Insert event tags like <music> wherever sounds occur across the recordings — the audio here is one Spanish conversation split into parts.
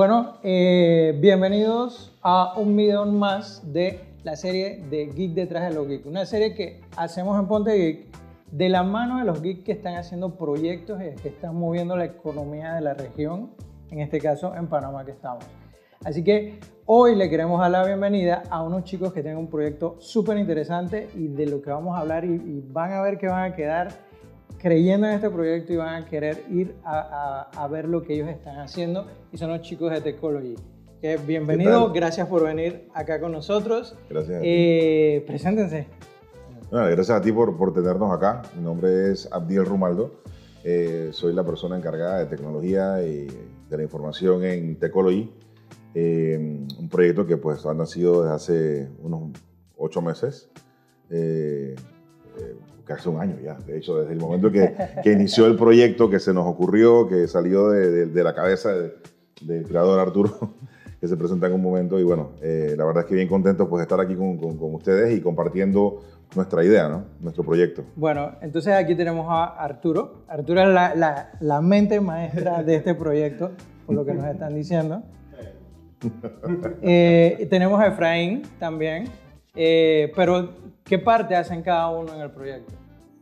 Bueno, eh, bienvenidos a un video más de la serie de Geek detrás de los geeks. Una serie que hacemos en Ponte Geek de la mano de los geeks que están haciendo proyectos y que están moviendo la economía de la región, en este caso en Panamá que estamos. Así que hoy le queremos dar la bienvenida a unos chicos que tienen un proyecto súper interesante y de lo que vamos a hablar y, y, van a ver que van a quedar creyendo en este proyecto y van a querer ir a, a, a ver lo que ellos están haciendo y son los chicos de Techology. Que bienvenido, gracias por venir acá con nosotros. Gracias. Eh, preséntense. Bueno, gracias a ti por, por, tenernos acá. Mi nombre es Abdiel Rumaldo. Eh, soy la persona encargada de tecnología y de la información en Techology. Eh, un proyecto que pues ha nacido desde hace unos ocho meses, eh, eh, casi un año ya, de hecho, desde el momento que, que, inició el proyecto, que se nos ocurrió, que salió de, de, la cabeza del de creador Arturo, <laughs> que se presenta en un momento y bueno, eh, la verdad es que bien contento pues estar aquí con, con, con, ustedes y compartiendo nuestra idea, ¿no? nuestro proyecto. Bueno, entonces aquí tenemos a Arturo. Arturo es la, la, la mente maestra de este proyecto, por lo que nos están diciendo. Eh, tenemos a Efraín también. Eh, pero, ¿qué parte hacen cada uno en el proyecto?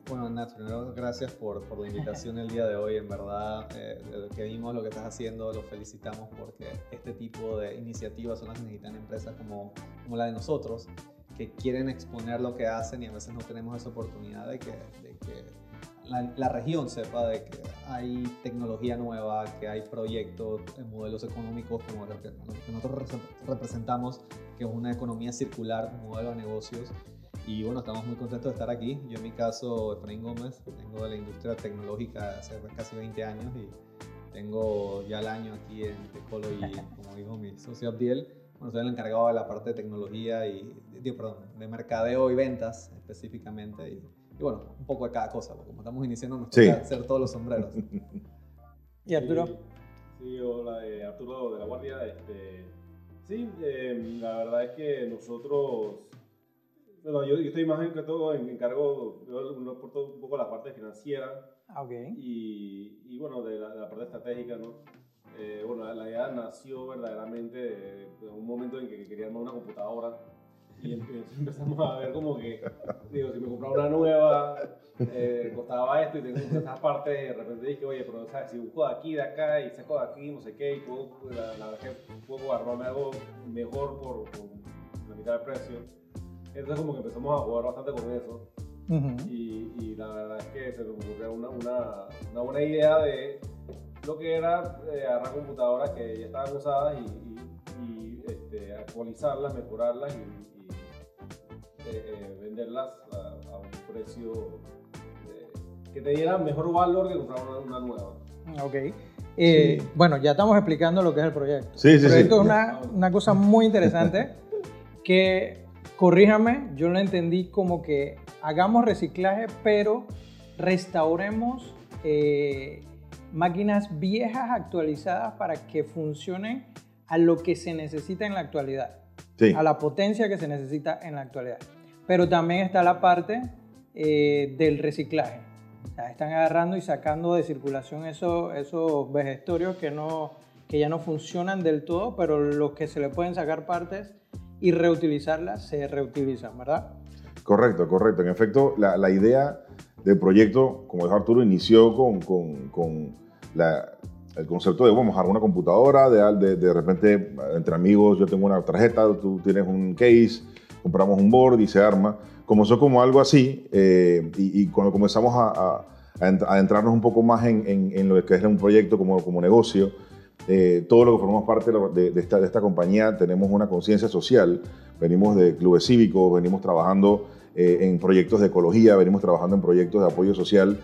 Bueno, Nat, primero gracias por, por, la invitación el día de hoy. En verdad, eh, que vimos lo que estás haciendo, lo felicitamos porque este tipo de iniciativas son las que necesitan empresas como, como la de nosotros, que quieren exponer lo que hacen y a veces no tenemos esa oportunidad de que, de que la, la, región sepa de que hay tecnología nueva, que hay proyectos, modelos económicos como lo que, lo que nosotros representamos, que es una economía circular, un modelo de negocios. Y bueno, estamos muy contentos de estar aquí. Yo en mi caso, Efraín Gómez, vengo de la industria tecnológica hace casi 20 años y tengo ya el año aquí en Tecolo y <laughs> como dijo mi socio Abdiel, bueno, soy el encargado de la parte de tecnología y, digo, perdón, de mercadeo y ventas específicamente. Y, y bueno, un poco de cada cosa, porque como estamos iniciando nos sí. toca hacer todos los sombreros. <laughs> ¿Y Arturo? Sí, sí hola, eh, Arturo de la Guardia. Este, sí, eh, la verdad es que nosotros, bueno, yo, yo estoy más en que todo en encargo, yo por todo un poco la parte financiera okay. y, y bueno, de la, de la, parte estratégica, ¿no? Eh, bueno, la, la, idea nació verdaderamente en un momento en que queríamos una computadora y <laughs> empezamos a ver como que, digo, si me compraba una nueva, eh, costaba esto y tengo esta parte, de repente dije, oye, pero ¿sabes? si busco de aquí, de acá y saco de aquí, no sé qué, y puedo, la, la verdad que puedo armarme algo mejor por, por, la mitad del precio. Entonces como que empezamos a jugar bastante con eso. Uh -huh. y, y, la verdad es que se nos ocurrió una, una, una buena idea de lo que era eh, agarrar computadoras que ya estaban usadas y, y, y este, actualizarlas, mejorarlas y, eh, venderlas a, a, un precio de, que te diera mejor valor que comprar una, una nueva. Ok. Eh, sí. Bueno, ya estamos explicando lo que es el proyecto. Sí, el sí, proyecto sí. es una, una, cosa muy interesante <laughs> que, corríjame, yo lo entendí como que hagamos reciclaje, pero restauremos eh, máquinas viejas actualizadas para que funcionen a lo que se necesita en la actualidad. Sí. A la potencia que se necesita en la actualidad. Pero también está la parte eh, del reciclaje. O sea, están agarrando y sacando de circulación esos, esos vejestorios que, no, que ya no funcionan del todo, pero los que se le pueden sacar partes y reutilizarlas se reutilizan, ¿verdad? Correcto, correcto. En efecto, la, la idea del proyecto, como dijo Arturo, inició con, con, con la, el concepto de vamos a una computadora, de, de, de repente entre amigos, yo tengo una tarjeta, tú tienes un case, compramos un board y se arma. Comenzó como algo así eh, y, y, cuando comenzamos a, a, a, adentrarnos un poco más en, en, en, lo que es un proyecto como, como negocio, eh, todo lo que formamos parte de, de, esta, de esta compañía tenemos una conciencia social, venimos de clubes cívicos, venimos trabajando eh, en proyectos de ecología, venimos trabajando en proyectos de apoyo social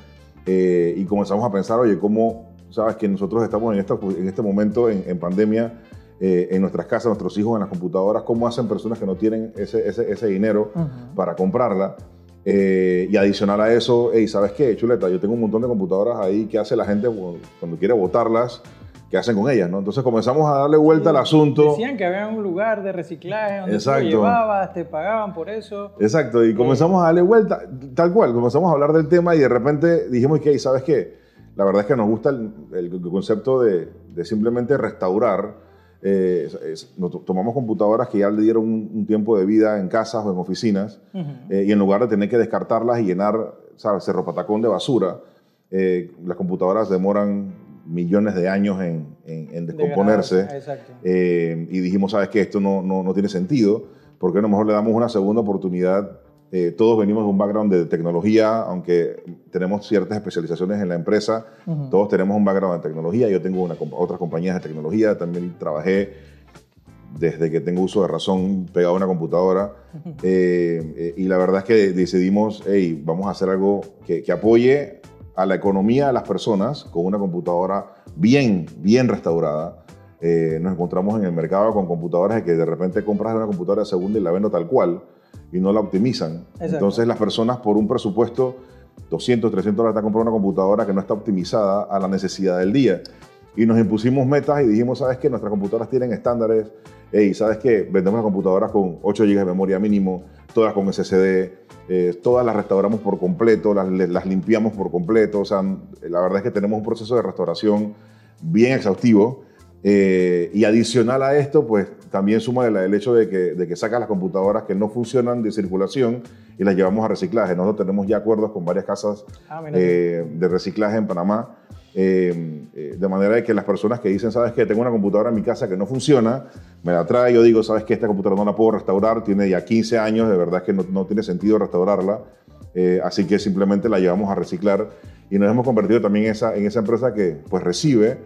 eh, y comenzamos a pensar, oye, ¿cómo sabes que nosotros estamos en, esta, en este momento en, en pandemia? eh, en nuestras casas, nuestros hijos en las computadoras, cómo hacen personas que no tienen ese, ese, ese dinero uh -huh. para comprarla. Eh, y adicional a eso, hey, ¿sabes qué, chuleta? Yo tengo un montón de computadoras ahí que hace la gente cuando quiere botarlas. ¿Qué hacen con ellas? ¿no? Entonces comenzamos a darle vuelta sí, al asunto. Decían que había un lugar de reciclaje donde Exacto. tú llevabas, te pagaban por eso. Exacto, y comenzamos a darle vuelta, tal cual, comenzamos a hablar del tema y de repente dijimos que, ¿sabes qué? La verdad es que nos gusta el, el concepto de, de simplemente restaurar eh, es- es- nos tomamos computadoras que ya le dieron un, un tiempo de vida en casas o en oficinas eh, y en lugar de tener que descartarlas y llenar ¿sabes? Cerro Patacón de basura, eh, las computadoras demoran millones de años en, en- en descomponerse. Eh, y dijimos, sabes que esto no, no, no tiene sentido, porque a lo mejor le damos una segunda oportunidad. Eh, todos venimos de un background de tecnología, aunque tenemos ciertas especializaciones en la empresa, Ujú. todos tenemos un background de tecnología. Yo tengo una, otras compañías de tecnología, también trabajé desde que tengo uso de razón pegado a una computadora. Eh, eh, y la verdad es que decidimos, hey, vamos a hacer algo que, que apoye a la economía de las personas con una computadora bien, bien restaurada. Eh, nos encontramos en el mercado con computadoras que de repente compras una computadora de segunda y la vendo tal cual y no la optimizan. Exacto. Entonces las personas por un presupuesto 200, 300 dólares están comprando una computadora que no está optimizada a la necesidad del día. Y nos impusimos metas y dijimos, ¿sabes qué? Nuestras computadoras tienen estándares. Hey, ¿sabes qué? Vendemos las computadoras con 8 GB de memoria mínimo, todas con SSD, eh, todas las restauramos por completo, las, las limpiamos por completo. O sea, la verdad es que tenemos un proceso de restauración bien exhaustivo. Eh, y adicional a esto, pues también suma el, hecho de que, de que las computadoras que no funcionan de circulación y las llevamos a reciclaje. Nosotros tenemos ya acuerdos con varias casas Ah, eh, de reciclaje en Panamá. Eh, eh, de manera que las personas que dicen, sabes que tengo una computadora en mi casa que no funciona, me la trae, yo digo, sabes que esta computadora no la puedo restaurar, tiene ya 15 años, de verdad que no, no tiene sentido restaurarla, eh, así que simplemente la llevamos a reciclar y nos hemos convertido también esa, en esa empresa que pues recibe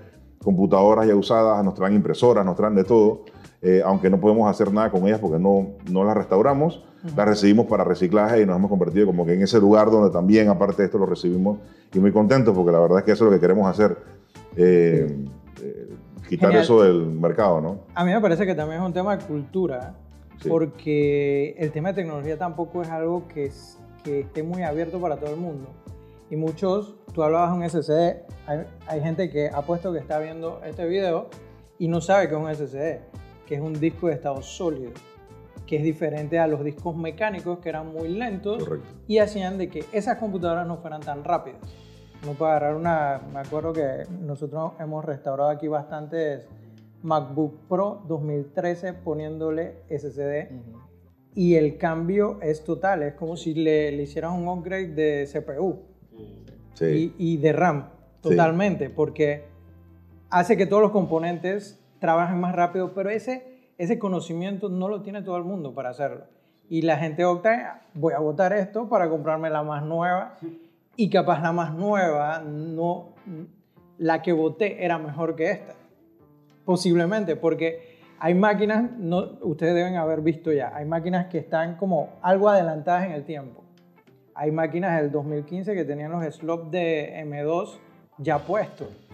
computadoras ya usadas, nos traen impresoras, nos traen de todo, eh, aunque no podemos hacer nada con ellas porque no, no las restauramos, las recibimos para reciclaje y nos hemos convertido como que en ese lugar donde también, aparte de esto, lo recibimos y muy contentos porque la verdad es que eso es lo que queremos hacer, eh, eh, quitar Genial. eso del mercado, ¿no? A mí me parece que también es un tema de cultura, Sí. porque el tema de tecnología tampoco es algo que, es- que esté muy abierto para todo el mundo. Y muchos, tú hablabas de un SSD, hay, hay gente que ha puesto que está viendo este video y no sabe que es un SSD, que es un disco de estado sólido, que es diferente a los discos mecánicos que eran muy lentos Correcto. y hacían de que esas computadoras no fueran tan rápidas. No puedo agarrar una, me acuerdo que nosotros hemos restaurado aquí bastantes MacBook Pro 2013 poniéndole SSD Ujú. y el cambio es total, es como si le, le hicieras un upgrade de CPU Sí. y, y de RAM, Sí. totalmente, porque hace que todos los componentes trabajen más rápido, pero ese, ese conocimiento no lo tiene todo el mundo para hacerlo. Y la gente opta, voy a votar esto para comprarme la más nueva, y capaz la más nueva, no, la que voté era mejor que esta. Posiblemente, porque hay máquinas, no, ustedes deben haber visto ya, hay máquinas que están como algo adelantadas en el tiempo. Hay máquinas del 2015 que tenían los slots de M2 ya puestos.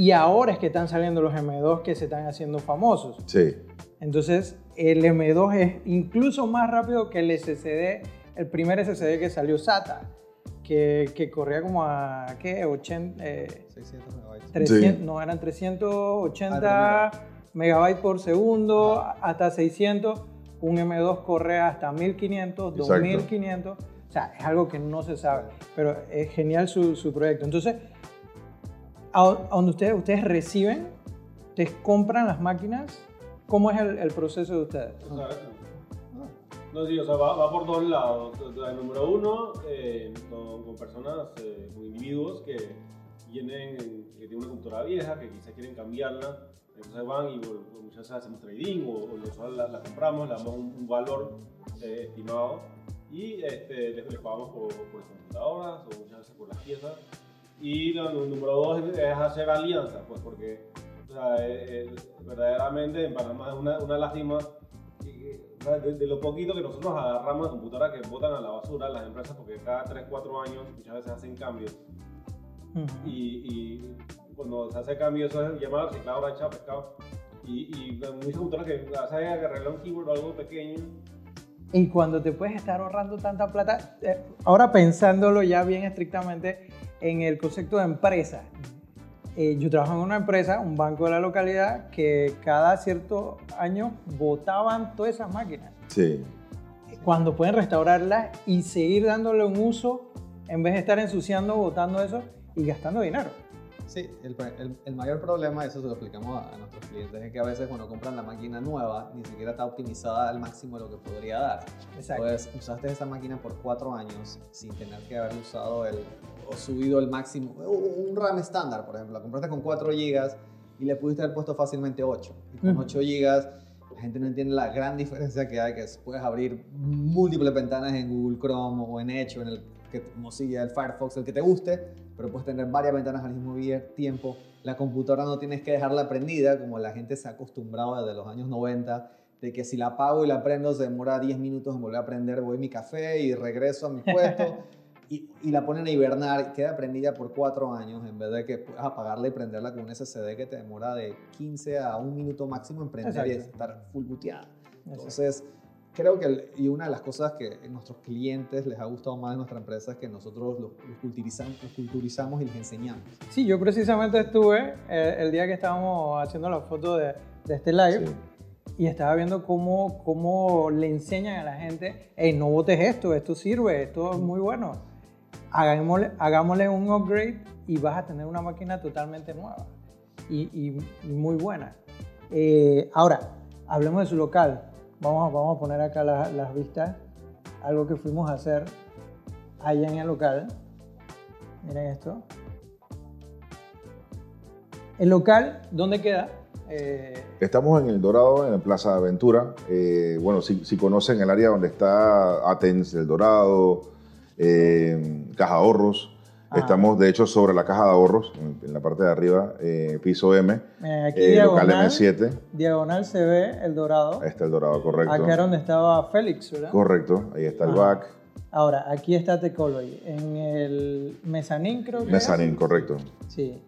Y ahora es que están saliendo los M2 que se están haciendo famosos. Sí. Entonces, el M2 es incluso más rápido que el SSD, el primer SSD que salió SATA, que, que corría como a, ¿qué? 80, eh, 600 megabytes. 300, Sí. no, eran 380 Ah, megabytes por segundo, hasta 600. Un M2 corre hasta 1500, Exacto. 2500. O sea, es algo que no se sabe, pero es genial su, su proyecto. Entonces, a, donde ustedes, ustedes reciben, ustedes compran las máquinas, ¿cómo es el, el proceso de ustedes? No, sí, o sea, va, va por dos lados. Sea, número uno, eh, con, con personas, eh, con individuos que vienen, que tienen una computadora vieja, que quizás quieren cambiarla. Entonces van y muchas veces hacemos trading o, o nosotros la, la compramos, le damos un, un valor eh, estimado y este, les, les pagamos por, por las computadoras o muchas veces por las piezas. Y lo, lo número dos es, es hacer alianzas, pues porque o sea, verdaderamente en Panamá es una, una lástima de, de lo poquito que nosotros agarramos de computadoras que botan a la basura las empresas porque cada 3, 4 años muchas veces hacen cambios. Ujú. y, y cuando se hace cambio eso es llamar a recicladora hecha pescado. Y, y muchas computadoras que hacen arreglar un keyboard o algo pequeño. Y cuando te puedes estar ahorrando tanta plata, eh, ahora pensándolo ya bien estrictamente en el concepto de empresa. Eh, yo trabajo en una empresa, un banco de la localidad, que cada cierto año botaban todas esas máquinas. Sí. Cuando pueden restaurarlas y seguir dándole un uso en vez de estar ensuciando, botando eso y gastando dinero. Sí, el, el- el mayor problema, eso se lo explicamos a, a nuestros clientes, es que a veces cuando compran la máquina nueva, ni siquiera está optimizada al máximo de lo que podría dar. Exacto. Entonces, usaste esa máquina por cuatro años sin tener que haber usado el, o subido el máximo. Un RAM estándar, por ejemplo, la compraste con 4 GB y le pudiste haber puesto fácilmente 8. Y con Ujú. 8 GB, la gente no entiende la gran diferencia que hay, que es- puedes abrir múltiples ventanas en Google Chrome o en Edge o en el que, Mozilla, el Firefox, el que te guste, pero puedes tener varias ventanas al mismo tiempo. La computadora no tienes que dejarla prendida, como la gente se ha acostumbrado desde los años 90, de que si la apago y la prendo se demora 10 minutos en volver a prender, voy a mi café y regreso a mi puesto. <laughs> Y, y la ponen a hibernar y queda prendida por 4 años en vez de que puedas apagarla y prenderla con un SSD que te demora de 15 a un minuto máximo en prender y Exacto. estar full. Exacto. Entonces, creo que, el- y una de las cosas que a nuestros clientes les ha gustado más de nuestra empresa es que nosotros los, los culturizamos, los culturizamos y les enseñamos. Sí, yo precisamente estuve eh, el día que estábamos haciendo la foto de, de este live Sí. y estaba viendo cómo, cómo le enseñan a la gente, hey, no botes esto, esto sirve, esto es muy bueno. Hagámosle, hagámosle un upgrade y vas a tener una máquina totalmente nueva y, muy buena. Eh, ahora, hablemos de su local. Vamos, vamos a poner acá la- las vistas, algo que fuimos a hacer allá en el local. Miren esto. El local, ¿dónde queda? Eh, Estamos en El Dorado, en la Plaza Aventura. Eh, bueno, si, si conocen el área donde está Athens, El Dorado, eh, Caja Ahorros. Ajá. Estamos, de hecho, sobre la Caja de Ahorros, en, la parte de arriba, eh, piso M, miren, aquí eh, local diagonal, M7. diagonal se ve el dorado. Ahí está El Dorado, correcto. Acá era donde estaba Félix, ¿verdad? Correcto, ahí está el back. Ahora, aquí está Tecology. En el mezanín creo que Mezzanine, es. correcto. Sí.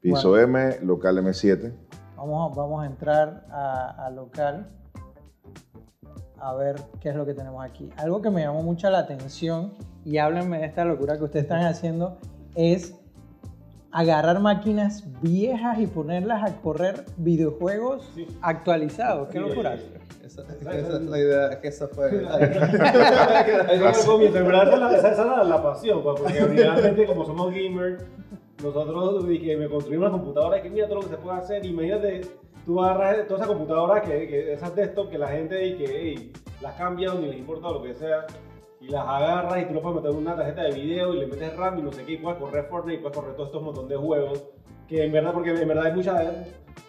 Piso M, local M7. Vamos, a- vamos a entrar a, a local a ver qué es lo que tenemos aquí. Algo que me llamó mucho la atención y háblenme de esta locura que ustedes están haciendo es agarrar máquinas viejas y ponerlas a correr videojuegos Sí. actualizados. ¡Qué Sí, locura! eh, Esa, esa es la idea, es que esa fue... <laughs> Esa es la- esa esa es la, pasión, pues, porque realmente, como somos gamers, nosotros dije, me construí una computadora y que mira todo lo que se puede hacer. Imagínate, tú agarras toda esa computadora, que, que esas desktop que la gente y que hey, las cambian ni les importa lo que sea, y las agarras y tú lo puedes meter en una tarjeta de video y le metes RAM y no sé qué, y puedes correr Fortnite y puedes correr todos estos montón de juegos. Que en verdad, porque en verdad hay mucha,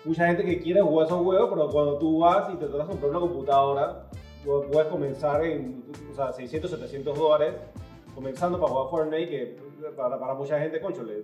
mucha gente que quiere jugar esos juegos, pero cuando tú vas y te tratas de comprar una computadora, pu- puedes comenzar en o sea, 600, 700 dólares, comenzando para jugar Fortnite, que para, para mucha gente, concho, le-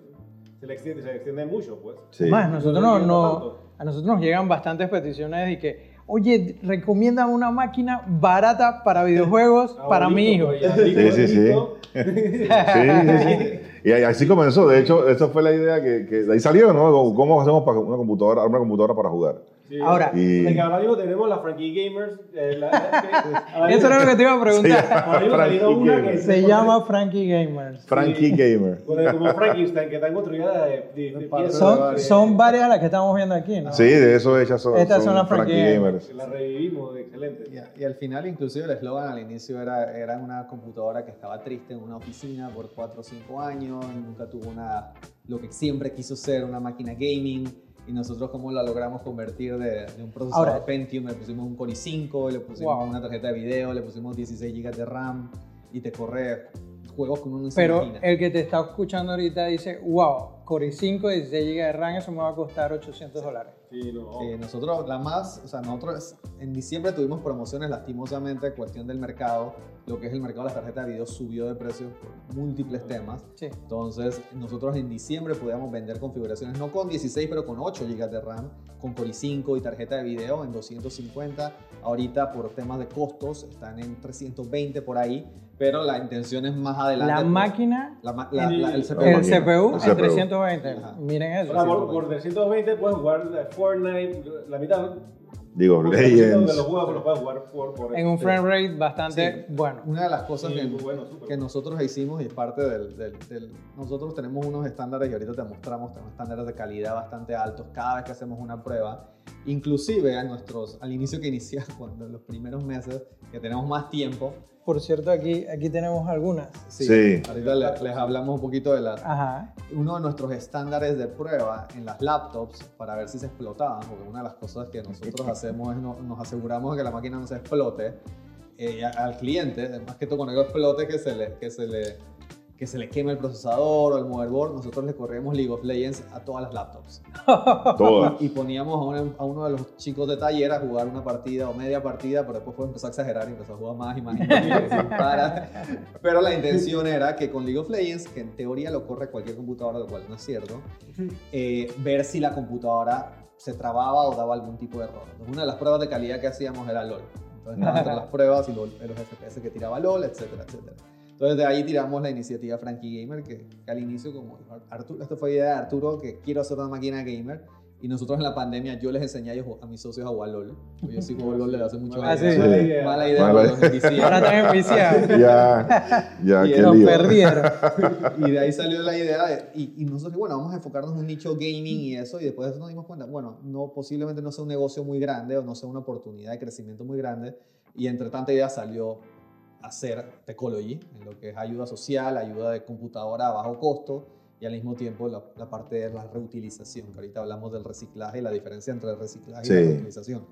se le extiende, se le extiende mucho, pues. Sí. Más, nosotros no, No no- a nosotros nos llegan bastantes peticiones de que, oye, recomiendan una máquina barata para videojuegos Ah, <laughs> para mi hijo. Sí, sí, sí. bonito. Sí, sí, sí. Y así comenzó. De hecho, esa fue la idea que, que de ahí salió, ¿no? ¿Cómo hacemos para una computadora, una computadora para jugar? Sí, Ahora- de Y- que ahora mismo tenemos la Frankie Gamers. eh, la- que- <laughs> Eso era lo que te iba a preguntar. ahora mismo salió Frankie una que. Se llama Frankie Gamers. Frankie Gamer. Como Frankenstein, que están construidas de, de, de piezas. Son, varias. son varias las que estamos viendo aquí, ¿no? Sí, de eso ellas son, Estas son las Frankie Frankie Gamers. Que la revivimos, excelente. Y, y al final, inclusive, el eslogan al inicio era, era una computadora que estaba triste en una oficina por 4 o 5 años y nunca tuvo una, lo que siempre quiso ser, una máquina gaming. Y nosotros cómo la logramos convertir de, de un procesador Ahora- Pentium, le pusimos un Core i5, le pusimos Wow. una tarjeta de video, le pusimos 16 GB de RAM y te corre juegos con un Pero el que te está escuchando ahorita dice, wow, Core i5, 16 GB de RAM, eso me va a costar 800 dólares. Sí, no. Eh, nosotros, la más, o sea, nosotros en diciembre tuvimos promociones lastimosamente, cuestión del mercado, lo que es el mercado de las tarjetas de video subió de precios por múltiples temas. Sí. Entonces, nosotros en diciembre podíamos vender configuraciones no con 16, pero con 8 GB de RAM, con Core i5 y tarjeta de video en 250. Ahorita, por temas de costos, están en 320 por ahí, pero la intención es más adelante. La pues, máquina, la la- la- el CPU. el. CPU en CPU. 320. Ajá. Miren eso. Ahora, por, por 320 puedes jugar Fortnite, la mitad. Digo, por 300 de Legends. los juegos los puedes jugar por, por En un este. frame rate bastante Sí. bueno. Una de las cosas Sí, que, bueno, que bueno. nosotros hicimos y es parte del, del- del- Nosotros tenemos unos estándares y ahorita te mostramos, tenemos estándares de calidad bastante altos cada vez que hacemos una prueba. Inclusive a nuestros, al inicio que iniciamos, <laughs> cuando los primeros meses, que tenemos más tiempo. Por cierto, aquí, aquí tenemos algunas. Sí. Sí. Ahorita le- les, hablamos un poquito de la, Ajá. uno de nuestros estándares de prueba en las laptops para ver si se explotaban, porque una de las cosas que nosotros <laughs> hacemos es no- nos aseguramos de que la máquina no se explote eh, al cliente, más que todo cuando digo explote que se le, que se le, que se le queme el procesador o el motherboard, nosotros le corremos League of Legends a todas las laptops. <laughs> Todas. Y poníamos a, una- a uno de los chicos de taller a jugar una partida o media partida, pero después fue- empezó a exagerar y empezó a jugar más y más y más. Pero la intención era que con League of Legends, que en teoría lo corre cualquier computadora, lo cual no es cierto, eh, ver si la computadora se trababa o daba algún tipo de error. Entonces, una de las pruebas de calidad que hacíamos era LOL. Entonces estaban entre las pruebas y lo- los FPS que tiraba LOL, etcétera, etcétera. Entonces de ahí tiramos la iniciativa Frankie Gamer, que, que al inicio como Arturo, esto fue idea de Arturo, que quiero hacer una máquina gamer. Y nosotros en la pandemia yo les enseñé a, ellos, a mis socios a jugar LOL. Yo sí juego LOL desde hace muchos Ah, años. sí. Mala idea. Mala idea, Mala envicié. Ahora también viciados. <laughs> Ya, ya, Y qué Nos lío. perdieron. <laughs> Y de ahí salió la idea de, y, y nosotros, bueno, vamos a enfocarnos en un nicho gaming y eso, y después de eso nos dimos cuenta, bueno, no, posiblemente no sea un negocio muy grande o no sea una oportunidad de crecimiento muy grande, y entre tanta idea salió hacer Techology, en lo que es ayuda social, ayuda de computadora a bajo costo, y al mismo tiempo la, la parte de la reutilización, que ahorita hablamos del reciclaje y la diferencia entre el reciclaje y la reutilización.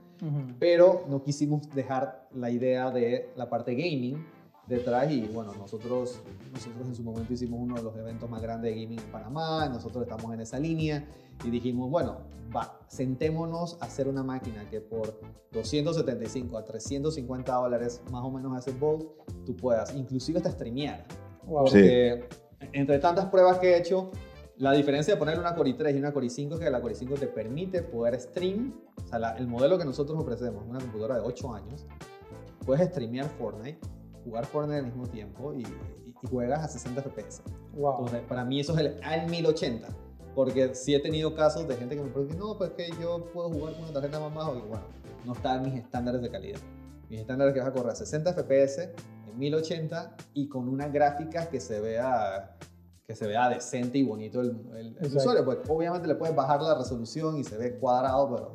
Pero no quisimos dejar la idea de la parte gaming detrás y bueno, nosotros, nosotros en su momento hicimos uno de los eventos más grandes de gaming en Panamá, nosotros estamos en esa línea y dijimos, bueno, va, sentémonos a hacer una máquina que por 275 a 350 dólares más o menos hace Bolt, tú puedas inclusive hasta streamear. Wow. Porque entre tantas pruebas que he hecho, la diferencia de poner una Core i3 y una Core i5 es que la Core i5 te permite poder stream, o sea, la- el modelo que nosotros ofrecemos, una computadora de 8 años, puedes streamear Fortnite, jugar Fortnite al mismo tiempo y, y- y juegas a 60 FPS. Wow. Entonces, para mí eso es el al 1080. Porque sí he tenido casos de gente que me pregunta, no, pues que yo puedo jugar con una tarjeta más baja. Y bueno, no está en mis estándares de calidad. Mis estándares que vas a correr a 60 FPS, en 1080 y con una gráfica que se vea que se vea decente y bonito el, el- el usuario. Pues obviamente le puedes bajar la resolución y se ve cuadrado, pero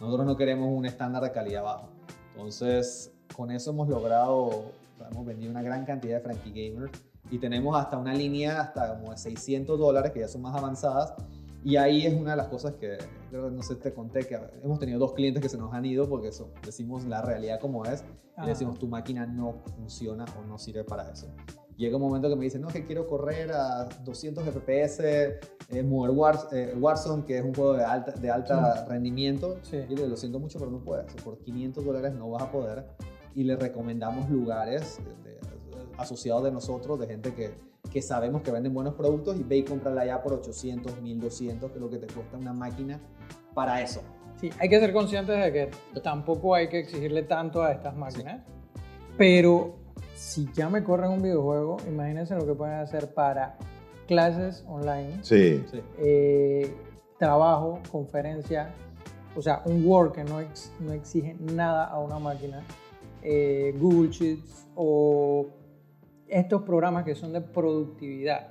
nosotros no queremos un estándar de calidad bajo. Entonces, con eso hemos logrado, hemos vendido una gran cantidad de Frankie Gamer y tenemos hasta una línea hasta como de 600 dólares que ya son más avanzadas. Y ahí es una de las cosas que creo que no sé te conté que hemos tenido dos clientes que se nos han ido porque eso decimos la realidad como es y Ah. decimos tu máquina no funciona o no sirve para eso llega un momento que me dicen no que quiero correr a 200 FPS eh, Modern Wars, eh, Warzone que es un juego de alta, de alta rendimiento Sí. y le digo, lo siento mucho pero no puedes por 500 dólares no vas a poder y le recomendamos lugares de- de- asociados de nosotros, de gente que, que sabemos que venden buenos productos y ve y cómprala ya por 800, 1200, que es lo que te cuesta una máquina para eso. Sí, hay que ser conscientes de que tampoco hay que exigirle tanto a estas máquinas. Pero si ya me corren un videojuego, imagínense lo que pueden hacer para clases online, Sí, Sí. eh, trabajo, conferencia, o sea, un Word que no, ex- no exige nada a una máquina, eh, Google Sheets o estos programas que son de productividad.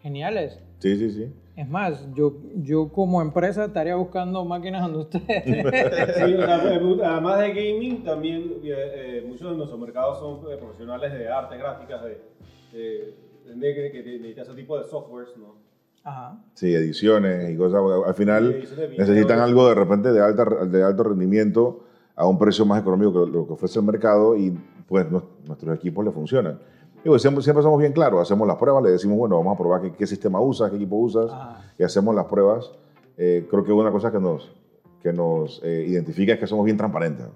Geniales. sí, sí, sí. Es más, yo, yo como empresa estaría buscando máquinas donde ustedes... <laughs> Sí, eh, además de gaming, también eh, eh, muchos de nuestros mercados son eh, profesionales de arte, gráficas, de, de, de- que, necesitan ese tipo de softwares, ¿no? Ajá. Sí, ediciones y cosas. Al final necesitan algo de repente de, alta, de alto rendimiento a un precio más económico que lo que ofrece el mercado y pues nos- nuestros equipos le funcionan. Digo, siempre, siempre somos bien claros, hacemos las pruebas, le decimos, bueno, vamos a probar qué, qué sistema usas, qué equipo usas, Ajá. y hacemos las pruebas. Eh, creo que una cosa que nos, que nos eh, identifica es que somos bien transparentes.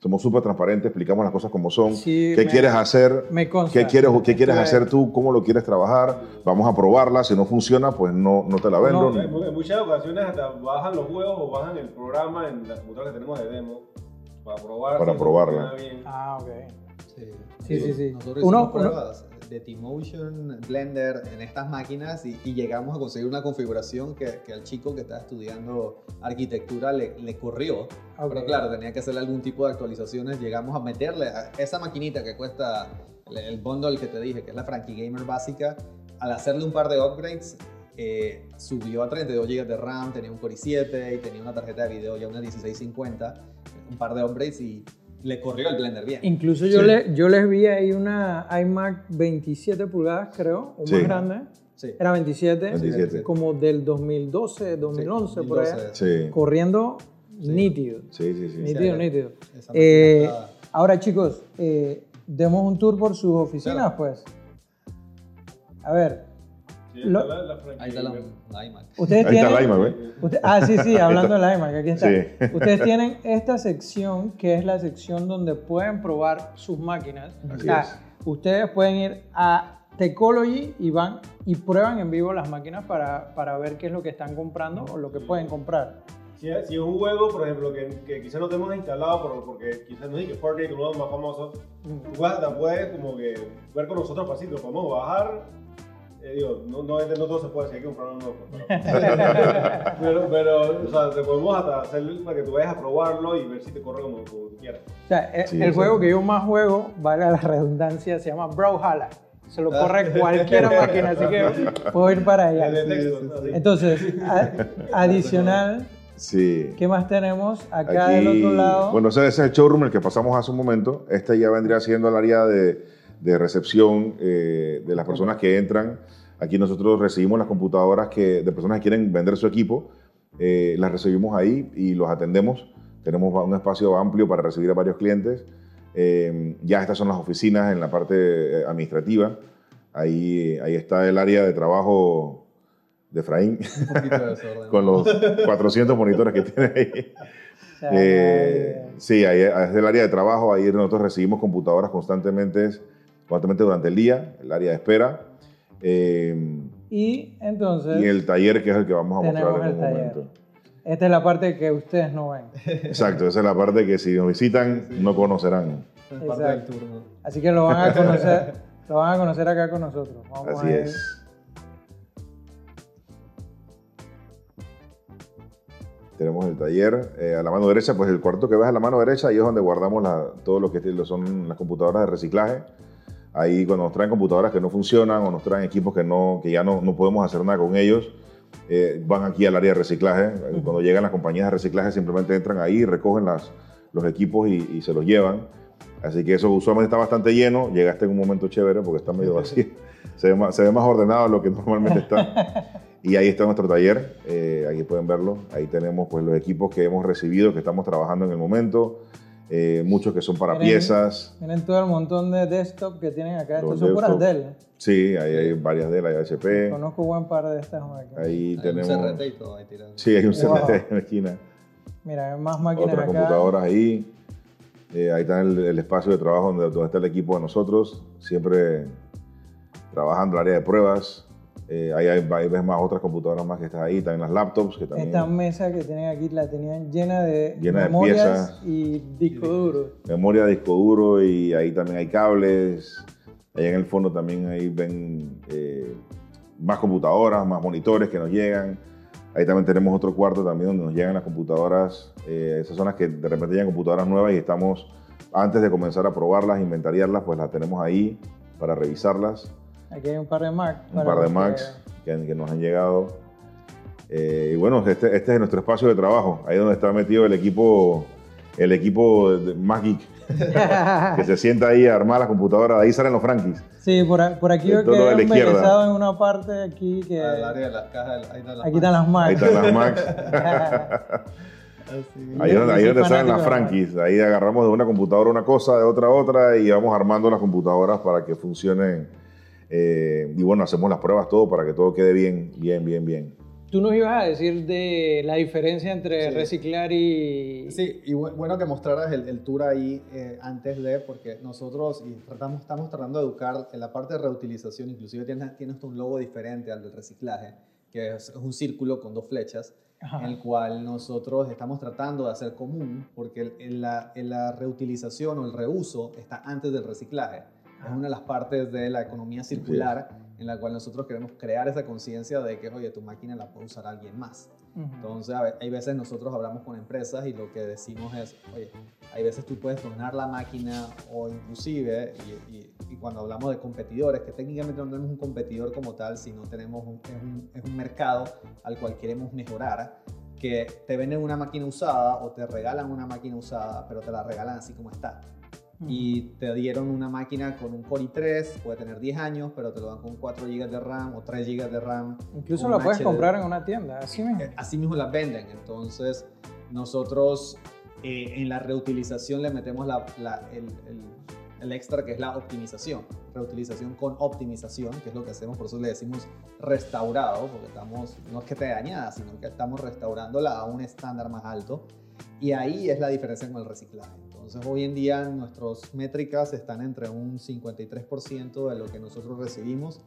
Somos súper transparentes, explicamos las cosas como son, Sí, qué me- quieres hacer, Me consta. qué quieres, qué quieres hacer tú, cómo lo quieres trabajar, vamos a probarla, si no funciona, pues no, no te la vendo. No, en muchas ocasiones hasta bajan los juegos o bajan el programa en las computadoras que tenemos de demo para probar. Para probarla. Ah, ok. Sí, Sí, sí, sí. Nosotros Uno- hicimos pruebas de T-Motion, Blender en estas máquinas y, y llegamos a conseguir una configuración que, que al chico que estaba estudiando arquitectura le, le corrió. Ok. Pero claro, tenía que hacerle algún tipo de actualizaciones. Llegamos a meterle a esa maquinita que cuesta el, el bundle que te dije, que es la Frankie Gamer básica, al hacerle un par de upgrades, eh, subió a 32 GB de RAM, tenía un Core i7 y tenía una tarjeta de video ya una 1650, un par de upgrades y le corrió el Blender bien. Incluso yo, Sí. le, yo les vi ahí una iMac 27 pulgadas, creo, o Sí. más grande. Sí. Era 27, 27. como del 2012, 2011, por ahí. 2012. Sí, Corriendo nítido. sí, sí. sí. Nítido, Sí. nítido. Eh, ahora, chicos, eh, demos un tour por sus oficinas, Claro. pues. A ver, Lo- la, la Frank Ahí está la, la iMac. ustedes Ahí está tienen... la iMac, ¿ves? Usted- ah, sí, sí, hablando de la iMac, aquí está. Sí. Ustedes tienen esta sección que es la sección donde pueden probar sus máquinas. Así O sea, es. ustedes pueden ir a Techology y van y prueban en vivo las máquinas para, para ver qué es lo que están comprando o lo que pueden comprar. Si es, si es un juego, por ejemplo, que, que quizás no tenemos instalado por- porque quizás no es que Fortnite, uno de los más famosos, tú puedes, como que ver con nosotros lo podemos bajar. Eh, digo, no, no, no todo se puede, si hay que comprar un nuevo. Pero, <laughs> pero, pero, o sea, te podemos hasta hacer para que tú vayas a probarlo y ver si te corre como, como tú quieras. O sea, Sí, el exacto. juego que yo más juego, vale la redundancia, se llama Brawlhalla. Se lo Ah. corre cualquier máquina, así que <laughs> puedo ir para allá. sí, sí. Entonces, a- adicional, Sí. ¿qué más tenemos acá Aquí- del otro lado? Bueno, ese ese es el showroom el que pasamos hace un momento. Este ya vendría siendo el área de, de recepción eh, de las personas que entran. Aquí nosotros recibimos las computadoras que, de personas que quieren vender su equipo. eh, las recibimos ahí y los atendemos. Tenemos un espacio amplio para recibir a varios clientes. Eh, ya estas son las oficinas en la parte administrativa. Ahí, ahí está el área de trabajo de Efraín, de <laughs> con los 400 monitores que tiene ahí. <laughs> Eh, sí, ahí es el área de trabajo, ahí nosotros recibimos computadoras constantemente, constantemente durante el día, el área de espera. eh, y entonces, y el taller que es el que vamos a mostrar en el un taller. momento. esta es la parte que ustedes no ven. Exacto, esa es la parte que si nos visitan no conocerán. Es parte del Exacto. turno. Así que lo van a <laughs> conocer, lo van a conocer acá con nosotros. Vamos Así a ir. es. Tenemos el taller. eh, a la mano derecha, pues el cuarto que ves a la mano derecha, ahí es donde guardamos la- todo lo que son las computadoras de reciclaje. Ahí cuando nos traen computadoras que no funcionan o nos traen equipos que, no, que ya no, no podemos hacer nada con ellos, eh, van aquí al área de reciclaje. Eh, Cuando llegan las compañías de reciclaje simplemente entran ahí, recogen las, los equipos y, y se los llevan. Así que eso usualmente está bastante lleno. Llegaste en un momento chévere porque está medio vacío. <laughs> se, ve más, se ve más ordenado de lo que <laughs> normalmente está. <laughs> Y ahí está nuestro taller. eh, aquí pueden verlo. Ahí tenemos pues, los equipos que hemos recibido, que estamos trabajando en el momento. Eh, muchos que son para Miren. piezas. Miren todo el montón de desktop que tienen acá. Estos Los son puras. Dell. Sí, ahí hay varias de la HP. Conozco buen par de estas máquinas. Ahí Hay tenemos. un CRT y todo ahí tirado. Sí, hay un Wow. CRT en la esquina. Mira, hay más máquinas Otras acá. computadoras ahí. Eh, ahí está el, el espacio de trabajo donde, donde está el equipo de nosotros. Siempre trabajando en el área de pruebas. Eh, ahí, hay, ahí ves más otras computadoras más que están ahí. También las laptops que también. Esta mesa que tienen aquí la tenían llena de Llena de memorias piezas. y disco duro. memoria, disco duro y ahí también hay cables. Ahí en el fondo también ahí ven eh, más computadoras, más monitores que nos llegan. Ahí también tenemos otro cuarto también donde nos llegan las computadoras. eh, esas son las que de repente llegan computadoras nuevas y estamos, antes de comenzar a probarlas, inventariarlas, pues las tenemos ahí para revisarlas. Aquí hay un par de Mac. Un par de que- Macs que, que nos han llegado. Eh, y bueno, este, este es nuestro espacio de trabajo. Ahí donde está metido el equipo, el equipo de, de más geek. <laughs> que se sienta ahí a armar las computadoras, de ahí salen los franquis. Sí, por, por aquí De de quedé izquierda. embelesado en una parte aquí que... Al área de las cajas, ahí están las Aquí están las Macs. Ahí están las Macs. <laughs> Así. Ahí es donde, ahí donde salen las de franquis. Ahí agarramos de una computadora una cosa, de otra otra, y vamos armando las computadoras para que funcionen. Eh, y bueno, hacemos las pruebas todo para que todo quede bien, bien, bien, bien. Tú nos ibas a decir de la diferencia entre Sí. reciclar y... Sí, y bu- bueno que mostraras el, el tour ahí eh, antes de, porque nosotros y tratamos, estamos tratando de educar en la parte de reutilización, inclusive tienes, tienes un logo diferente al del reciclaje, que es, es un círculo con dos flechas, Ajá. en el cual nosotros estamos tratando de hacer común, porque en la, en la reutilización o el reuso está antes del reciclaje. Es una de las partes de la economía circular en la cual nosotros queremos crear esa conciencia de que, oye, tu máquina la puede usar alguien más. Entonces, a ve- hay veces nosotros hablamos con empresas y lo que decimos es, oye, hay veces tú puedes donar la máquina o inclusive, y, y- y cuando hablamos de competidores, que técnicamente no tenemos un competidor como tal, sino tenemos un, es, un, es un mercado al cual queremos mejorar, que te venden una máquina usada o te regalan una máquina usada, pero te la regalan así como está. Y te dieron una máquina con un Core i3, puede tener 10 años, pero te lo dan con 4 GB de RAM o 3 GB de RAM. Incluso la puedes HD. comprar en una tienda, así mismo. Eh, Así mismo las venden. Entonces, nosotros eh, en la reutilización le metemos la- la- el, el- el extra que es la optimización. Reutilización con optimización, que es lo que hacemos, por eso le decimos restaurado, porque estamos, no es que esté dañada, sino que estamos restaurándola a un estándar más alto. Y ahí es la diferencia con el reciclaje. Entonces, hoy en día nuestras métricas están entre un 53% de lo que nosotros recibimos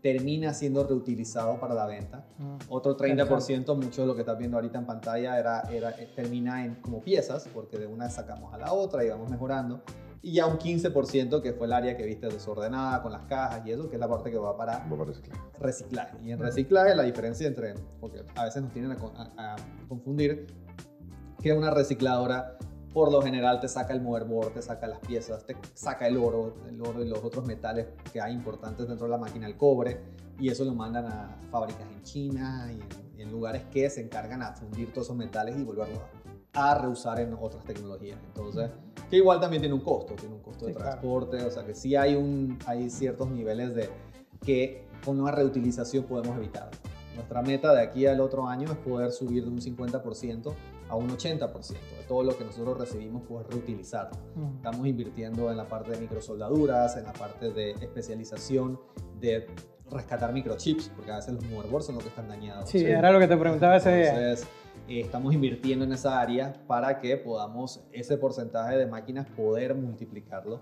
termina siendo reutilizado para la venta. Mm. Otro 30%, mucho de lo que estás viendo ahorita en pantalla, era, era, eh, termina en como piezas, porque de una sacamos a la otra y vamos mejorando. Y ya un 15% que fue el área que viste desordenada con las cajas y eso, que es la parte que va para Va para reciclar. reciclaje. Y en reciclaje la diferencia entre, porque a veces nos tienen a, a- a confundir, que una recicladora por lo general te saca el motherboard, te saca las piezas, te saca el oro, el oro y los otros metales que hay importantes dentro de la máquina, el cobre, y eso lo mandan a fábricas en China y en, y en lugares que se encargan a fundir todos esos metales y volverlos a, a reusar en otras tecnologías. Entonces, que igual también tiene un costo, tiene un costo de Sí, claro. transporte, o sea que sí hay, un, hay ciertos niveles de que con una reutilización podemos evitar. Nuestra meta de aquí al otro año es poder subir de un 50% a un 80% de todo lo que nosotros recibimos, poder reutilizar. Mm. Estamos invirtiendo en la parte de microsoldaduras, en la parte de especialización, de rescatar microchips, porque a veces los motherboards son los que están dañados. Sí, era lo que te preguntaba ese día. Entonces, eh, estamos invirtiendo en esa área para que podamos ese porcentaje de máquinas poder multiplicarlo.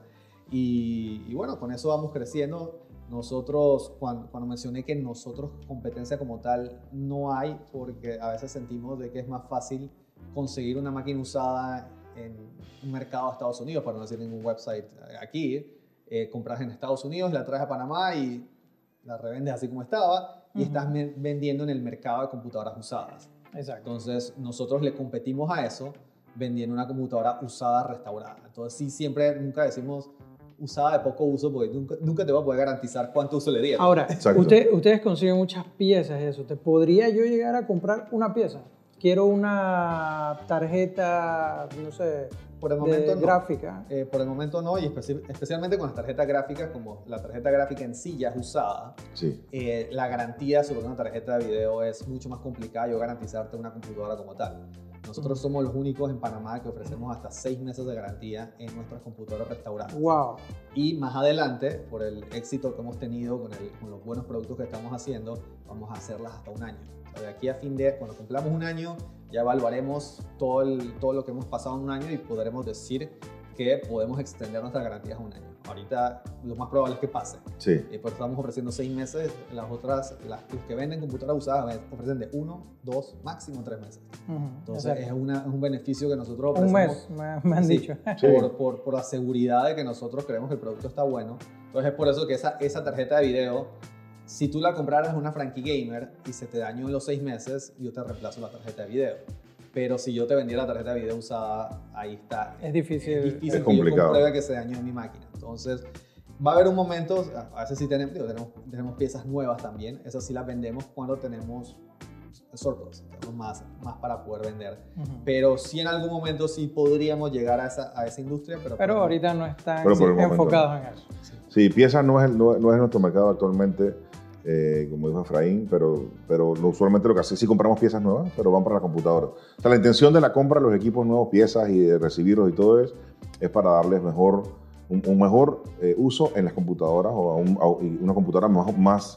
Y, y bueno, con eso vamos creciendo. Nosotros, cuando, cuando mencioné que nosotros competencia como tal no hay, porque a veces sentimos de que es más fácil conseguir una máquina usada en un mercado de Estados Unidos, para no decir ningún website aquí, eh, compras en Estados Unidos, la traes a Panamá y la revendes así como estaba y Ujú. estás vendiendo en el mercado de computadoras usadas. Exacto. Entonces, nosotros le competimos a eso vendiendo una computadora usada, restaurada. Entonces, sí, siempre, nunca decimos usada de poco uso, porque nunca, nunca te va a poder garantizar cuánto uso le dieron. Ahora, usted- ustedes consiguen muchas piezas y eso. ¿Te podría yo llegar a comprar una pieza? Quiero una tarjeta, no sé, por el de momento no. gráfica. Eh, por el momento no, y especi- especialmente con las tarjetas gráficas, como la tarjeta gráfica en sí ya es usada, Sí. eh, la garantía sobre una tarjeta de video es mucho más complicada yo garantizarte una computadora como tal. Nosotros somos los únicos en Panamá que ofrecemos hasta seis meses de garantía en nuestras computadoras restauradas. Wow. Y más adelante, por el éxito que hemos tenido con, el- con los buenos productos que estamos haciendo, vamos a hacerlas hasta un año. De aquí a fin de, cuando cumplamos un año, ya evaluaremos todo, el- todo lo que hemos pasado en un año y podremos decir que podemos extender nuestras garantías a un año. Ahorita lo más probable es que pase. Sí. Eh, pues estamos ofreciendo seis meses, las otras, las los que venden computadoras usadas ofrecen de uno, dos, máximo tres meses. Ujú, Entonces es, una- es un beneficio que nosotros Un ofrecemos mes, me, me han Sí. dicho. Sí. por, por, por la seguridad de que nosotros creemos que el producto está bueno. Entonces es por eso que esa, esa tarjeta de video, si tú la compraras en una Frankie Gamer y se te dañó en los seis meses, yo te reemplazo la tarjeta de video. Pero si yo te vendiera la tarjeta de video usada, ahí está. Es difícil. Es difícil Es que yo complicado. que se dañó en mi máquina. Entonces, va a haber un momento, a veces sí tenemos, digo, tenemos, tenemos piezas nuevas también, esas sí las vendemos cuando tenemos surplus, tenemos más, más para poder vender. Ujú. Pero sí en algún momento sí podríamos llegar a esa, a esa industria, pero, Pero ahorita no están momento enfocados en eso. Sí, piezas no es, no, no es nuestro mercado actualmente, eh, como dijo Efraín, pero, pero usualmente lo que hace sí compramos piezas nuevas, pero van para la computadora. La intención de la compra de los equipos nuevos, piezas y de recibirlos y todo es, es para darles mejor, un, mejor eh, uso en las computadoras o una computadora más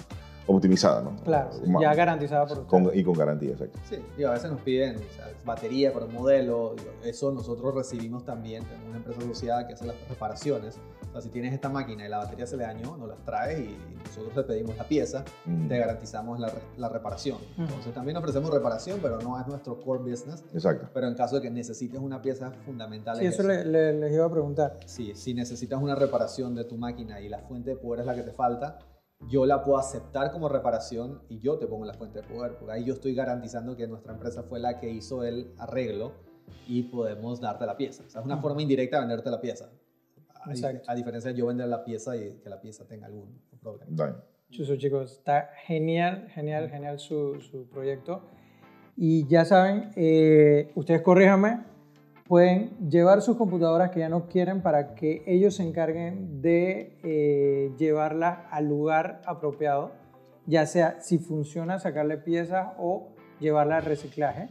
optimizada, ¿no? Claro, Más- ya garantizada por con- y con garantía, exacto. Sí, digo, a veces nos piden o sea, batería para un modelo, digo, eso nosotros recibimos también, tenemos una empresa asociada que hace las reparaciones. O sea, si tienes esta máquina y la batería se le dañó, nos las traes y nosotros te pedimos la pieza, Mm, te garantizamos la, la reparación. Ujú. Entonces también ofrecemos reparación, pero no es nuestro core business. Exacto. Pero en caso de que necesites una pieza fundamental Sí, en eso le- le- les iba a preguntar. Sí, si necesitas una reparación de tu máquina y la fuente de poder es la que te falta, yo la puedo aceptar como reparación y yo te pongo la fuente de poder, porque ahí yo estoy garantizando que nuestra empresa fue la que hizo el arreglo y podemos darte la pieza. O sea, es una forma indirecta de venderte la pieza. A, Exacto. a diferencia de yo vender la pieza y que la pieza tenga algún problema. Dale. Chuso, chicos, está genial, genial, genial su, su proyecto. Y ya saben, eh, ustedes corríjanme, pueden llevar sus computadoras que ya no quieren para que ellos se encarguen de eh, llevarlas al lugar apropiado, ya sea si funciona sacarle piezas o llevarla al reciclaje.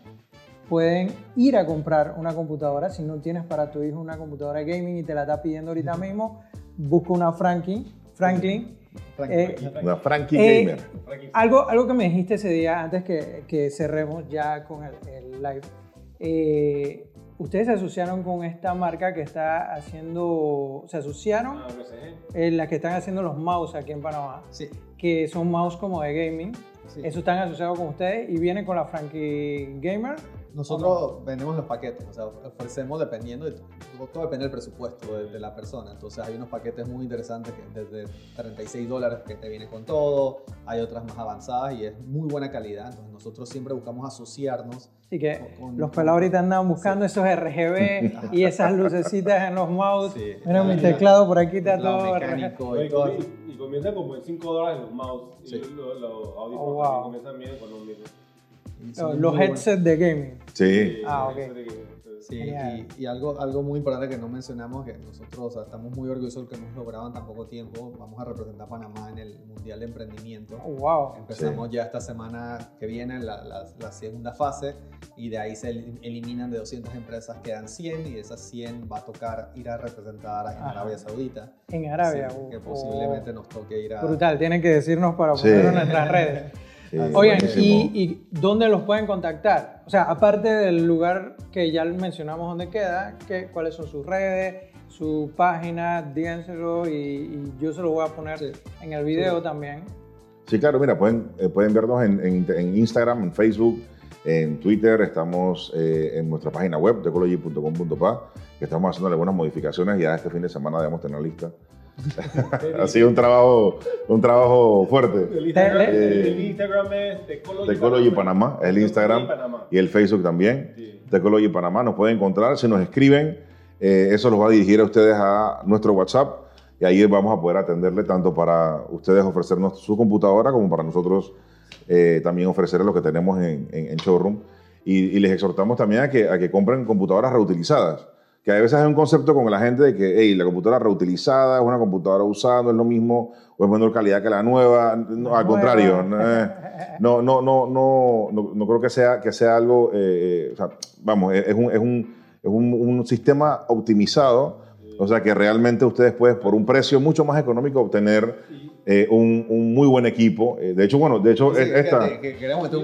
Pueden ir a comprar una computadora, si no tienes para tu hijo una computadora gaming y te la está pidiendo ahorita mismo, busca una Franklin, Franklin eh, Una Frankie eh, Gamer. algo, algo que me dijiste ese día, antes que, que cerremos ya con el, el live, eh, ustedes se asociaron con esta marca que está haciendo, se asociaron, Ah, eh, las que están haciendo los mouse aquí en Panamá, Sí, que son mouse como de gaming, sí. eso están asociados con ustedes y vienen con la Frankie Gamer. Nosotros vendemos los paquetes, o sea, ofrecemos dependiendo, de, todo, depende del presupuesto de, de la persona. Entonces hay unos paquetes muy interesantes que desde 36 dólares que te viene con todo, hay otras más avanzadas y es muy buena calidad. Entonces nosotros siempre buscamos asociarnos. Así que Con- los pelados ahorita andan buscando esos RGB <laughs> y esas lucecitas en los mouse. Sí. Mira mi teclado por aquí está todo mecánico y todo. y, y comienza como en 5 dólares los mouse Sí. y los, los audífonos Oh, wow. también comienzan bien económicos. Los, headsets de gaming. Sí. Ah, ok. Sí, y, y algo, algo muy importante que no mencionamos, que nosotros o sea, estamos muy orgullosos de lo que hemos logrado en tan poco tiempo. Vamos a representar a Panamá en el Mundial de Emprendimiento. Oh, wow. Empezamos ya esta semana que viene la, la- la segunda fase y de ahí se el- eliminan de 200 empresas, quedan 100 y de esas 100 va a tocar ir a representar en Ajá. Arabia Saudita. En Arabia. Sí, uh, que oh. posiblemente nos toque ir a... Brutal, tienen que decirnos para Sí. ponerlo en nuestras redes. <laughs> Sí, Oigan, buenísimo. ¿y, ¿y dónde los pueden contactar? O sea, aparte del lugar que ya mencionamos dónde queda, ¿qué, ¿cuáles son sus redes, su página? Díganselo y, y yo se lo voy a poner Sí. en el video también. Sí, claro, mira, pueden, eh, pueden vernos en, en- en Instagram, en Facebook, en Twitter, estamos eh, en nuestra página web, tecology.com.pa, que estamos haciendo algunas modificaciones y ya este fin de semana debemos tener lista. <laughs> ha sido un trabajo, un trabajo fuerte. El Instagram, Eh, el Instagram es Tecology, Tecology Panamá, es el Instagram Panamá. y el Facebook también. Sí. Tecology Panamá, nos pueden encontrar, si nos escriben, eh, eso los va a dirigir a ustedes a nuestro WhatsApp y ahí vamos a poder atenderle tanto para ustedes ofrecernos su computadora como para nosotros eh, también ofrecerles lo que tenemos en, en- en showroom. Y, y les exhortamos también a que, a que compren computadoras reutilizadas, que a veces hay un concepto con la gente de que hey, la computadora reutilizada es una computadora usada, no es lo mismo o es menor calidad que la nueva. No, al contrario, no, eh, no, no, no, no, no, no creo que sea, que sea algo, eh, eh, o sea, vamos, es, un, es, un, es un, un sistema optimizado, o sea que realmente ustedes pueden por un precio mucho más económico obtener eh, un, un muy buen equipo. De hecho, bueno, de hecho, Sí, esta... que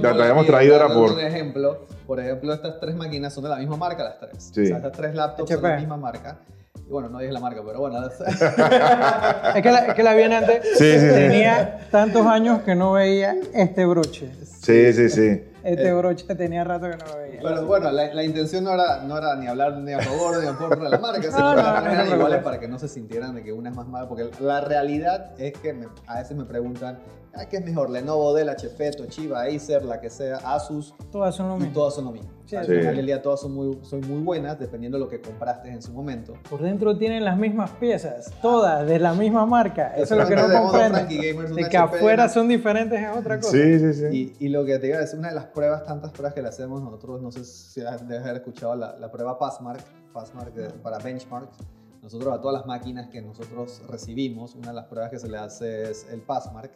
La- habíamos traído era por- Un ejemplo, por ejemplo, estas tres máquinas son de la misma marca, las tres. Sí. O sea, estas tres laptops son de la HP. misma marca. Y bueno, no dije la marca, pero bueno. <laughs> Es que la, es que la vi antes. Sí, sí, sí. Tenía tantos años que no veía este broche. Sí, sí, sí. Este Eh. broche tenía rato que no lo veía. Pero bueno, la, la intención no era, no era ni hablar ni a favor ni a favor de la marca, <laughs> sino No, que no, no, eran iguales para que no se sintieran de que una es más mala. Porque la realidad es que me- a veces me preguntan, "Ah, ¿qué es mejor? Lenovo, Dell, HP, Toshiba, Acer, la que sea, Asus, Todas son lo y mismo. todas son lo mismo. Sí, Al final del día todas son muy, son muy buenas dependiendo de lo que compraste en su momento. Por dentro tienen las mismas piezas, todas de la misma marca. Eso es lo que no comprendo. De que HP, afuera son diferentes es otra cosa. Sí, sí, sí. Y, y lo que te iba a decir, una de las pruebas, tantas pruebas que le hacemos nosotros, no sé si has- debes haber escuchado la, la prueba Passmark, Passmark de- para benchmarks. Nosotros a todas las máquinas que nosotros recibimos, una de las pruebas que se le hace es el Passmark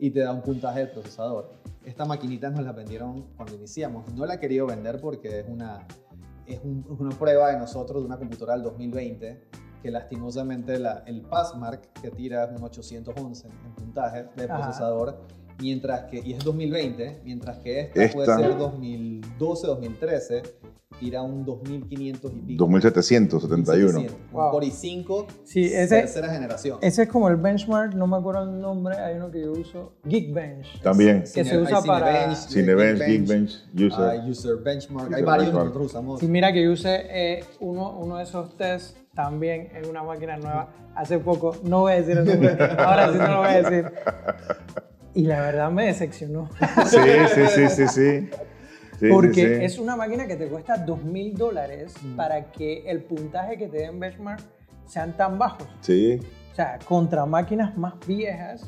y te da un puntaje del procesador. Esta maquinita nos la vendieron cuando iniciamos. No la he querido vender porque es una, es un- es una prueba de nosotros de una computadora del 2020 que lastimosamente la- el Passmark que tira es un 811 en puntaje de Ajá. procesador, mientras que, y es 2020, mientras que esta, puede Esta- ser 2012, 2013, tira un 2500 y pico. 2771. 1700, un Wow. Core i5, Sí, ese- tercera generación. Ese es como el benchmark, no me acuerdo el nombre, hay uno que yo uso, Geekbench. También. Que se Cine- usa hay para- Cinebench, Cinebench, Geekbench, Geekbench, User. hay User Benchmark, hay User varios Benchmark. nosotros usamos. Sí, mira que yo usé eh, uno, uno de esos tests también en una máquina nueva hace poco. No voy a decir el nombre, <laughs> ahora sí no lo voy a decir. Y la verdad me decepcionó. Sí, sí, sí, sí, sí. Sí, Porque sí, sí. es una máquina que te cuesta dos mil dólares Mm. para que el puntaje que te den benchmark sean tan bajos. Sí, O sea, contra máquinas más viejas,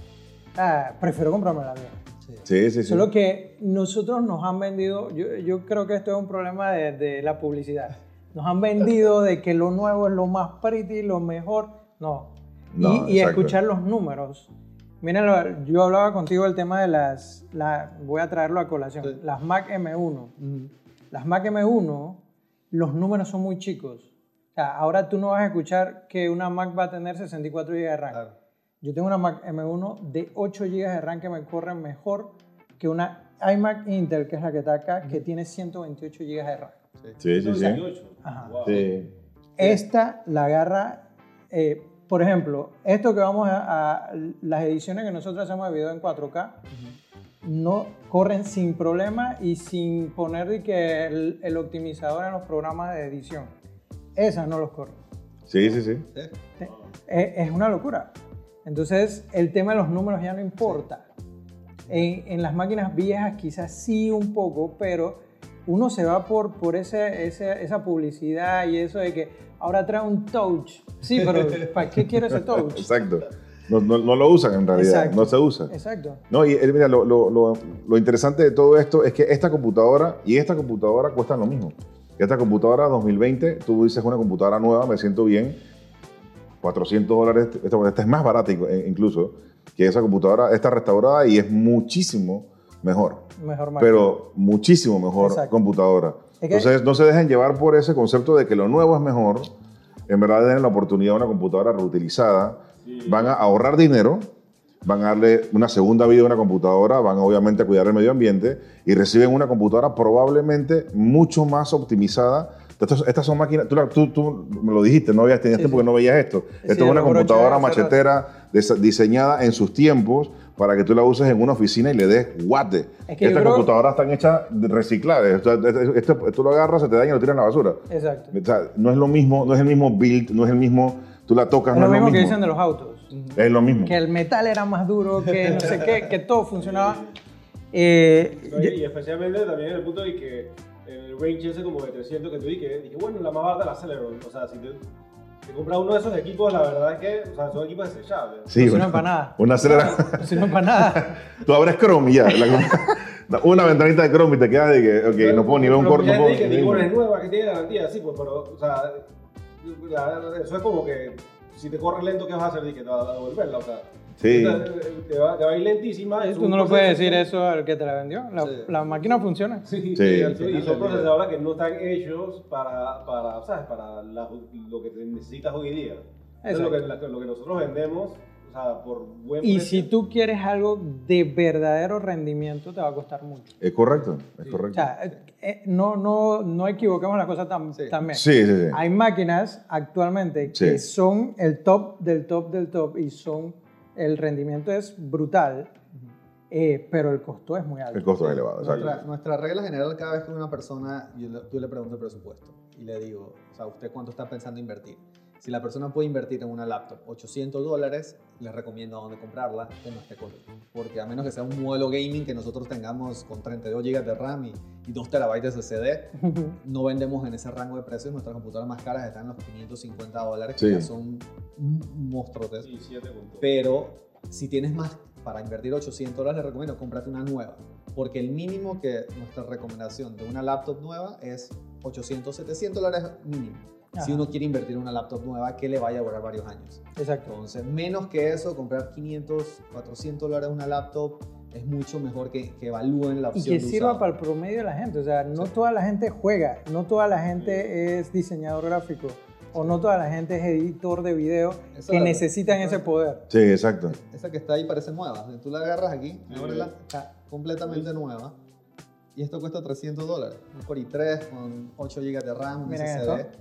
ah, prefiero comprarme la vieja. sí, sí. sí. Solo que nosotros nos han vendido, yo, yo creo que esto es un problema de, de la publicidad. Nos han vendido de que lo nuevo es lo más pretty, lo mejor. No. No, y, y escuchar los números. Miren, lo- yo hablaba contigo del tema de las, la, voy a traerlo a colación, Sí. las Mac M1. Las Mac M1, los números son muy chicos. O sea, ahora tú no vas a escuchar que una Mac va a tener 64 GB de RAM. Claro. Yo tengo una Mac M1 de 8 GB de RAM que me corre mejor que una iMac Intel, que es la que está acá, que tiene 128 GB de RAM. Sí, sí, sí. 18. Ajá. Wow. Sí. Esta la agarra, eh, por ejemplo, esto que vamos a, a- las ediciones que nosotros hacemos de video en 4K, no corren sin problema y sin poner de que el, el optimizador en los programas de edición. Esas no los corren. Sí, sí, sí. Sí. Es, es una locura. Entonces, el tema de los números ya no importa. En, en las máquinas viejas quizás sí un poco, pero uno se va por, por ese, ese- esa publicidad y eso de que ahora trae un touch. Sí, pero <laughs> ¿para qué quiero ese touch? Exacto. No, no- no lo usan en realidad, Exacto. no se usa. Exacto. No, y eh, mira, lo, lo- lo- lo interesante de todo esto es que esta computadora y esta computadora cuestan lo mismo. Esta computadora 2020, tú dices una computadora nueva, me siento bien, 400 dólares, esta, esta es más barata eh, incluso que esa computadora, esta restaurada y es muchísimo mejor, Mejor máquina. pero muchísimo mejor Exacto. computadora. Entonces no se dejen llevar por ese concepto de que lo nuevo es mejor, en verdad den la oportunidad a una computadora reutilizada, van a ahorrar dinero, van a darle una segunda vida a una computadora, van obviamente a cuidar el medio ambiente y reciben una computadora probablemente mucho más optimizada. Estas, estas son máquinas, tú, tú- tú me lo dijiste, no habías tenías Sí, tiempo sí. que no veías esto. Sí, esto es una lo computadora machetera diseñada en sus tiempos para que tú la uses en una oficina y le des guate. Es que Estas creo- computadoras están hechas de reciclables. O sea, esto- esto- tú lo agarras, se te daña y lo tiras en la basura. Exacto. O sea, no es lo mismo, no es el mismo build, no es el mismo, tú la tocas, Es no lo es mismo lo que mismo. dicen de los autos. Es lo mismo. Que el metal era más duro, que no sé qué, que todo funcionaba. <laughs> Eh, y especialmente también en el punto de que el range ese como de 300 que tú dije, dije, bueno, la más barata la Celeron. O sea, si te, te compras uno de esos equipos, la verdad es que o sea, son equipos desechables. Sí, no una, para nada. una acelera- <laughs> No sirven para nada. <laughs> Tú abres Chrome y ya. la- <laughs> una ventanita de Chrome y te quedas de que, ok, no puedo ni ver un Pero corto. No puedo, dije, digo, es nueva, que tiene garantía, sí, pues, pero, o sea, la- eso es como que si te corres lento, ¿qué vas a hacer? Dije, te vas a devolverla, o sea. Sí. Te, te va, te va a ir lentísima. es Tú no le puedes decir eso al que te la vendió. La, Sí. la máquina funciona. Sí, Sí. y son procesadores que no están hechos para, para ¿sabes? Para la- lo que necesitas hoy día. Eso es lo que, la- lo que nosotros vendemos, o sea, por buen Y si tú quieres algo de verdadero rendimiento, te va a costar mucho. Es correcto, es O correcto. sea, eh, eh, no, no, no equivoquemos las cosas tan, Sí. también. Sí, sí, sí. Hay máquinas actualmente que Sí. son el top del top del top y son el rendimiento es brutal, eh, pero el costo es muy alto. El costo es elevado, exacto. Nuestra, nuestra regla general, cada vez que una persona, yo le, yo le pregunto el presupuesto y le digo, o sea, ¿usted cuánto está pensando invertir? Si la persona puede invertir en una laptop 800 dólares, les recomiendo a dónde comprarla, que esté corriendo. Porque a menos que sea un modelo gaming que nosotros tengamos con 32 GB de RAM y, y 2 TB de SSD, <laughs> no vendemos en ese rango de precios. Nuestras computadoras más caras están en los 550 dólares, que Sí. ya son monstruos. Sí. Pero si tienes más para invertir 800 dólares, les recomiendo cómprate una nueva. Porque el mínimo que nuestra recomendación de una laptop nueva es 800, 700 dólares mínimo. Si Ajá. uno quiere invertir en una laptop nueva que le vaya a durar varios años. Exacto. Entonces, menos que eso, comprar 500, 400 dólares una laptop es mucho mejor que, que evalúen la Y opción que de sirva usado. para el promedio de la gente. O sea, no toda la gente juega, no toda la gente es diseñador gráfico o no toda la gente es editor de video Esa- que necesitan esa- ese poder. Sí, exacto. Esa que está ahí parece nueva. Tú la agarras aquí, Sí. ábrela, está completamente nueva. Y esto cuesta 300 dólares. Un Core i3 con 8 GB de RAM, un SSD. esto.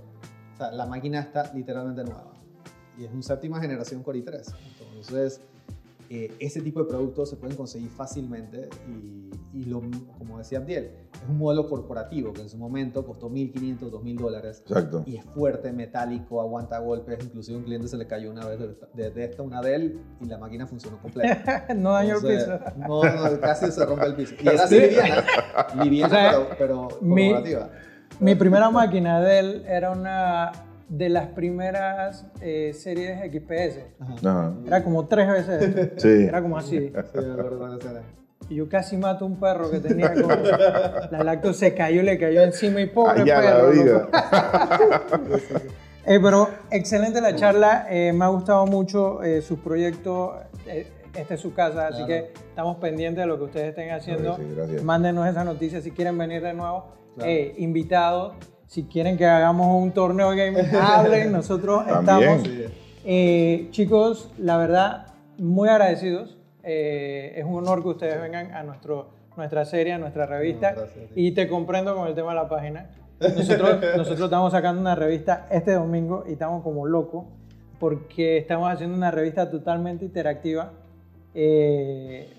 O sea, la máquina está literalmente nueva. Y es un séptima generación Core i3. Entonces, eh, ese tipo de productos se pueden conseguir fácilmente. Y, y lo, como decía Abdiel, es un modelo corporativo que en su momento costó 1.500, 2.000 dólares. Exacto. Y es fuerte, metálico, aguanta golpes. Inclusive un cliente se le cayó una vez de, de, de esta, una Dell, y la máquina funcionó completa. <laughs> no daño el piso. No, no, casi se rompe el piso. Y <laughs> era así liviana, liviana, O sea, pero, pero mi- corporativa. Mi primera máquina de él era una de las primeras eh, series XPS. Ajá. Ajá. Era como tres veces. Sí. Era como así. Sí. Y yo casi mato a un perro que tenía con la lacto se cayó, le cayó encima y pobre Allá la perro. vida. loco. Eh, pero excelente la charla, eh, me ha gustado mucho eh, sus proyectos, eh, esta es su casa, así Claro. que estamos pendientes de lo que ustedes estén haciendo. Sí. Mándenos esa noticia si quieren venir de nuevo, Claro. eh, invitados. Si quieren que hagamos un torneo de gaming, <laughs> hablen, nosotros También. estamos. Eh, chicos, la verdad, muy agradecidos. Eh, es un honor que ustedes vengan a nuestro, nuestra serie, a nuestra revista. No, gracias y te comprendo con el tema de la página. <laughs> Nosotros, nosotros estamos sacando una revista este domingo y estamos como locos porque estamos haciendo una revista totalmente interactiva. Eh,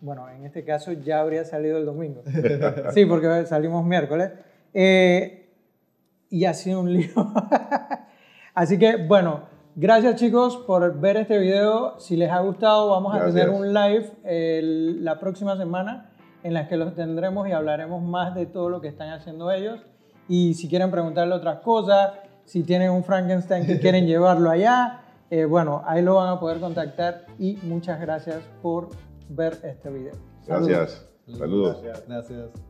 bueno, en este caso ya habría salido el domingo. <laughs> Sí, porque salimos miércoles. Eh, y ha sido un lío. <laughs> Así que, bueno, gracias chicos por ver este video. Si les ha gustado, vamos a tener un live el- la próxima semana en la que los tendremos y hablaremos más de todo lo que están haciendo ellos. Y si quieren preguntarle otras cosas, si tienen un Frankenstein que quieren <laughs> llevarlo allá, eh, bueno, ahí lo van a poder contactar. Y muchas gracias por ver este video. Saludos. Gracias. Saludos. Gracias. Gracias.